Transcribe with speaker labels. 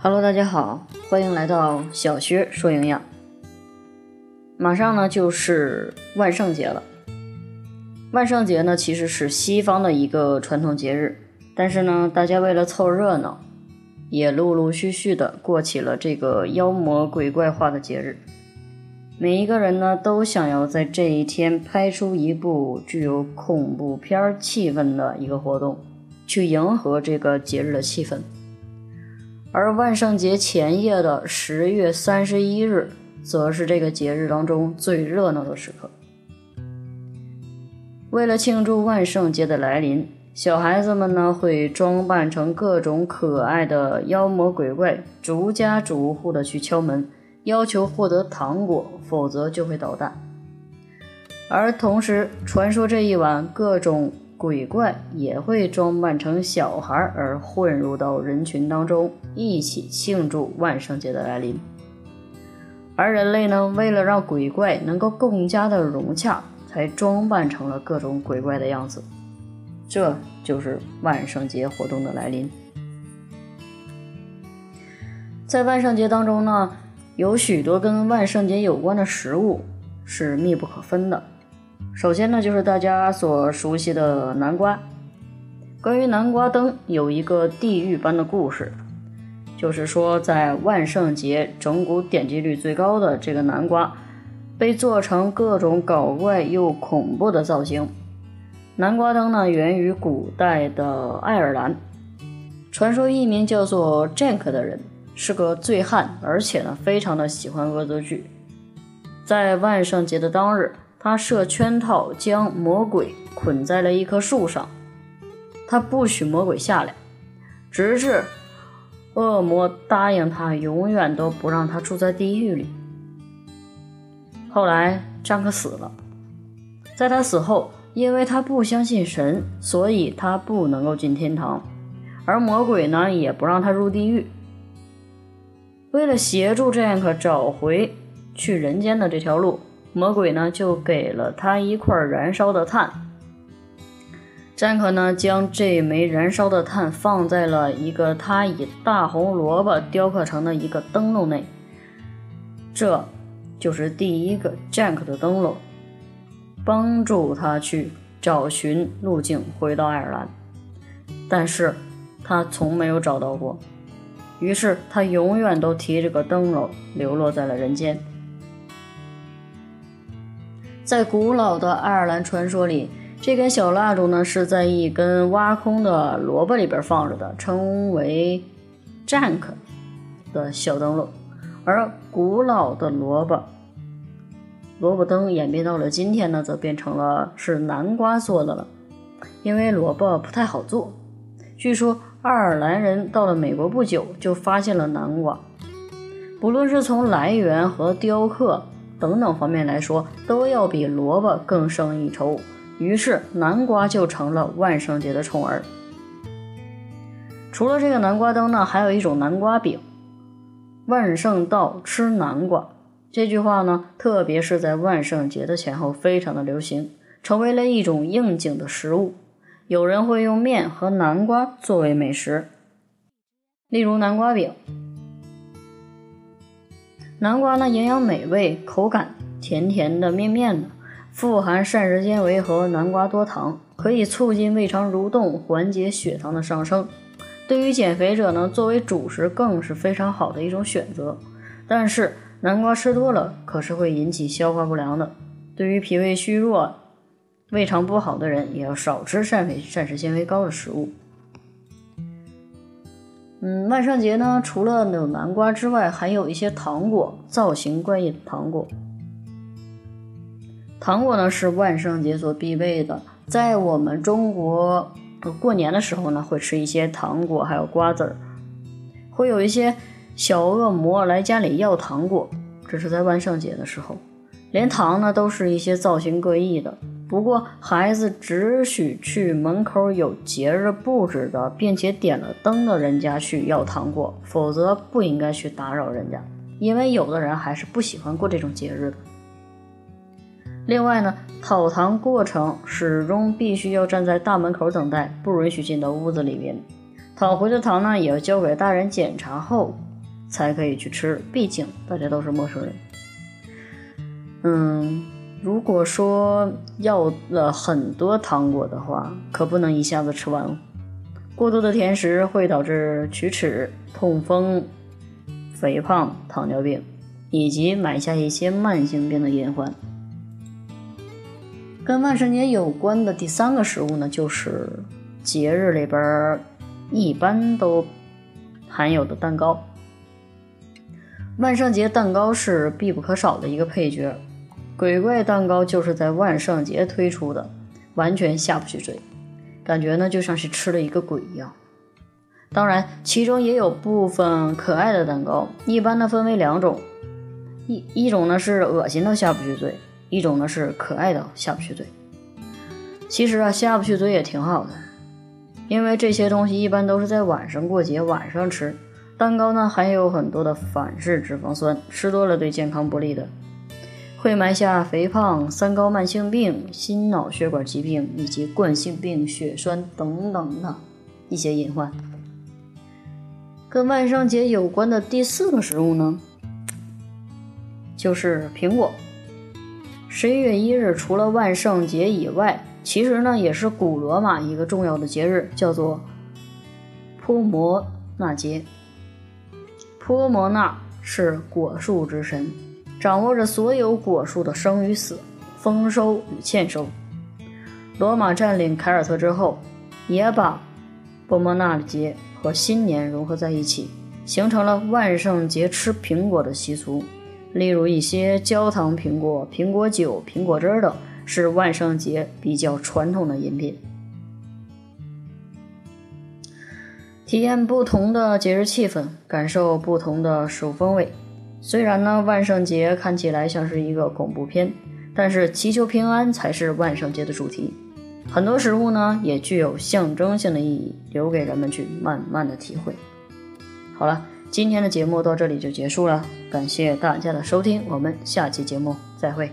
Speaker 1: Hello，大家好，欢迎来到小薛说营养。马上呢就是万圣节了。万圣节呢其实是西方的一个传统节日，但是呢大家为了凑热闹，也陆陆续续的过起了这个妖魔鬼怪化的节日。每一个人呢都想要在这一天拍出一部具有恐怖片气氛的一个活动，去迎合这个节日的气氛。而万圣节前夜的十月三十一日，则是这个节日当中最热闹的时刻。为了庆祝万圣节的来临，小孩子们呢会装扮成各种可爱的妖魔鬼怪，逐家逐户的去敲门，要求获得糖果，否则就会捣蛋。而同时，传说这一晚各种。鬼怪也会装扮成小孩而混入到人群当中，一起庆祝万圣节的来临。而人类呢，为了让鬼怪能够更加的融洽，才装扮成了各种鬼怪的样子。这就是万圣节活动的来临。在万圣节当中呢，有许多跟万圣节有关的食物是密不可分的。首先呢，就是大家所熟悉的南瓜。关于南瓜灯，有一个地狱般的故事，就是说在万圣节整蛊点击率最高的这个南瓜，被做成各种搞怪又恐怖的造型。南瓜灯呢，源于古代的爱尔兰，传说一名叫做 Jack 的人是个醉汉，而且呢，非常的喜欢恶作剧，在万圣节的当日。他设圈套，将魔鬼捆在了一棵树上，他不许魔鬼下来，直至恶魔答应他，永远都不让他住在地狱里。后来，詹克死了，在他死后，因为他不相信神，所以他不能够进天堂，而魔鬼呢，也不让他入地狱。为了协助詹克找回去人间的这条路。魔鬼呢，就给了他一块燃烧的炭。詹克呢，将这枚燃烧的炭放在了一个他以大红萝卜雕刻成的一个灯笼内。这就是第一个 Jack 的灯笼，帮助他去找寻路径回到爱尔兰。但是他从没有找到过，于是他永远都提着个灯笼流落在了人间。在古老的爱尔兰传说里，这根小蜡烛呢是在一根挖空的萝卜里边放着的，称为 “Jack” 的小灯笼。而古老的萝卜萝卜灯演变到了今天呢，则变成了是南瓜做的了，因为萝卜不太好做。据说爱尔兰人到了美国不久就发现了南瓜，不论是从来源和雕刻。等等方面来说，都要比萝卜更胜一筹。于是，南瓜就成了万圣节的宠儿。除了这个南瓜灯呢，还有一种南瓜饼。万圣到吃南瓜这句话呢，特别是在万圣节的前后，非常的流行，成为了一种应景的食物。有人会用面和南瓜作为美食，例如南瓜饼。南瓜呢，营养美味，口感甜甜的、面面的，富含膳食纤维和南瓜多糖，可以促进胃肠蠕动，缓解血糖的上升。对于减肥者呢，作为主食更是非常好的一种选择。但是南瓜吃多了可是会引起消化不良的。对于脾胃虚弱、胃肠不好的人，也要少吃膳肥膳食纤维高的食物。嗯，万圣节呢，除了有南瓜之外，还有一些糖果，造型怪异的糖果。糖果呢是万圣节所必备的，在我们中国过年的时候呢，会吃一些糖果，还有瓜子儿，会有一些小恶魔来家里要糖果，这是在万圣节的时候，连糖呢都是一些造型各异的。不过，孩子只许去门口有节日布置的，并且点了灯的人家去要糖果，否则不应该去打扰人家，因为有的人还是不喜欢过这种节日的。另外呢，讨糖过程始终必须要站在大门口等待，不允许进到屋子里面。讨回的糖呢，也要交给大人检查后才可以去吃，毕竟大家都是陌生人。嗯，如果说要了很多糖果的话，可不能一下子吃完哦。过多的甜食会导致龋齿、痛风、肥胖、糖尿病，以及埋下一些慢性病的隐患。跟万圣节有关的第三个食物呢，就是节日里边一般都含有的蛋糕。万圣节蛋糕是必不可少的一个配角，鬼怪蛋糕就是在万圣节推出的，完全下不去嘴，感觉呢就像是吃了一个鬼一样。当然，其中也有部分可爱的蛋糕，一般呢分为两种，一一种呢是恶心的下不去嘴。一种呢是可爱的下不去嘴，其实啊下不去嘴也挺好的，因为这些东西一般都是在晚上过节晚上吃。蛋糕呢含有很多的反式脂肪酸，吃多了对健康不利的，会埋下肥胖、三高、慢性病、心脑血管疾病以及冠心病、血栓等等的一些隐患。跟万圣节有关的第四个食物呢，就是苹果。十一月一日，除了万圣节以外，其实呢也是古罗马一个重要的节日，叫做泼摩纳节。泼摩纳是果树之神，掌握着所有果树的生与死、丰收与欠收。罗马占领凯尔特之后，也把波摩纳节和新年融合在一起，形成了万圣节吃苹果的习俗。例如一些焦糖苹果、苹果酒、苹果汁等，是万圣节比较传统的饮品。体验不同的节日气氛，感受不同的食物风味。虽然呢，万圣节看起来像是一个恐怖片，但是祈求平安才是万圣节的主题。很多食物呢，也具有象征性的意义，留给人们去慢慢的体会。好了。今天的节目到这里就结束了，感谢大家的收听，我们下期节目再会。